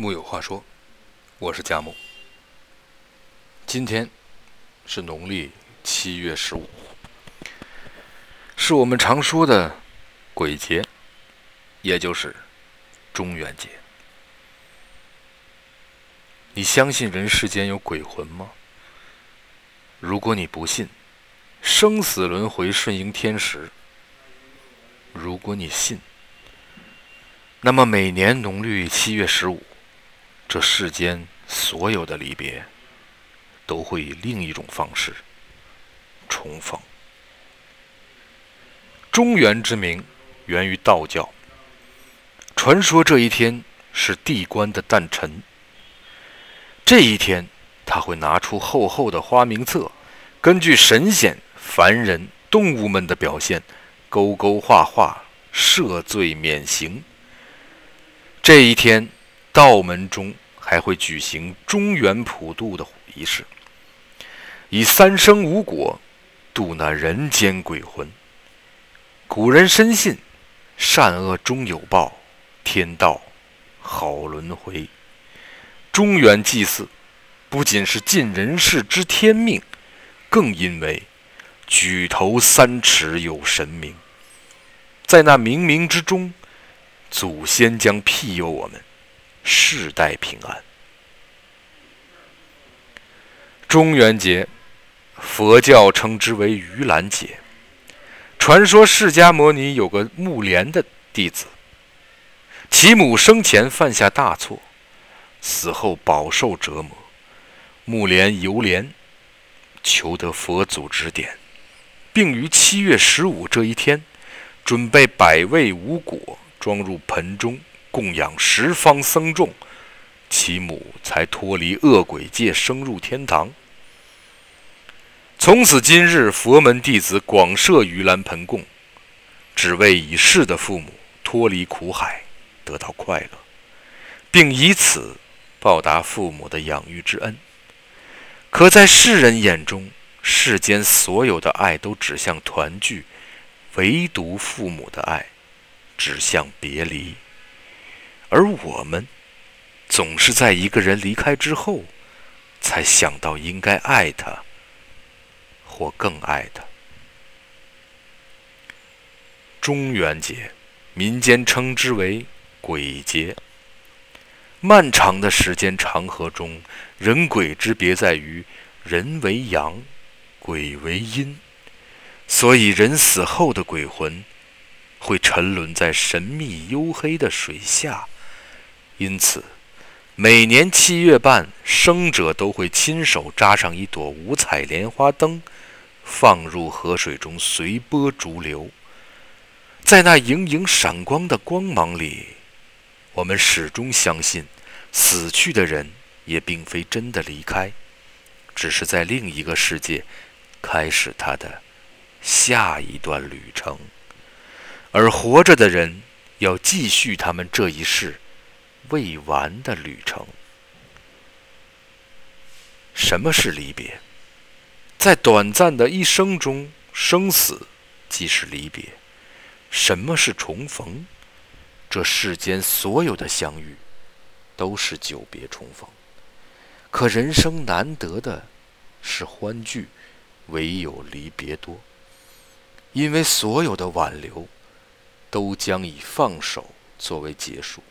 木有话说，我是佳木。今天是农历七月十五，是我们常说的鬼节，也就是中元节。你相信人世间有鬼魂吗？如果你不信，生死轮回顺应天时；如果你信，那么每年农历七月十五。这世间所有的离别，都会以另一种方式重逢。中原之名源于道教，传说这一天是地官的诞辰。这一天，他会拿出厚厚的花名册，根据神仙、凡人、动物们的表现，勾勾画画，赦罪免刑。这一天。道门中还会举行中原普渡的仪式，以三生无果渡那人间鬼魂。古人深信善恶终有报，天道好轮回。中原祭祀不仅是尽人事之天命，更因为举头三尺有神明，在那冥冥之中，祖先将庇佑我们。世代平安。中元节，佛教称之为盂兰节。传说释迦牟尼有个木莲的弟子，其母生前犯下大错，死后饱受折磨。木莲游莲，求得佛祖指点，并于七月十五这一天，准备百味五果，装入盆中。供养十方僧众，其母才脱离恶鬼界，升入天堂。从此今日，佛门弟子广设盂兰盆供，只为已逝的父母脱离苦海，得到快乐，并以此报答父母的养育之恩。可在世人眼中，世间所有的爱都指向团聚，唯独父母的爱指向别离。而我们总是在一个人离开之后，才想到应该爱他，或更爱他。中元节，民间称之为鬼节。漫长的时间长河中，人鬼之别在于人为阳，鬼为阴，所以人死后的鬼魂会沉沦在神秘幽黑的水下。因此，每年七月半，生者都会亲手扎上一朵五彩莲花灯，放入河水中，随波逐流。在那莹莹闪光的光芒里，我们始终相信，死去的人也并非真的离开，只是在另一个世界开始他的下一段旅程，而活着的人要继续他们这一世。未完的旅程。什么是离别？在短暂的一生中，生死即是离别。什么是重逢？这世间所有的相遇，都是久别重逢。可人生难得的是欢聚，唯有离别多。因为所有的挽留，都将以放手作为结束。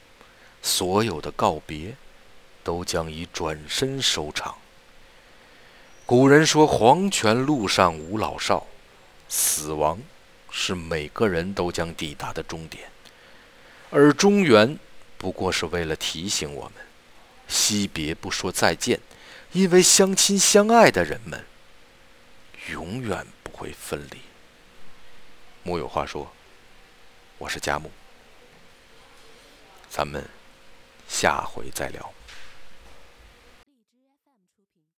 所有的告别，都将以转身收场。古人说：“黄泉路上无老少，死亡是每个人都将抵达的终点。”而中原不过是为了提醒我们：惜别不说再见，因为相亲相爱的人们永远不会分离。木有话说，我是佳木，咱们。下回再聊。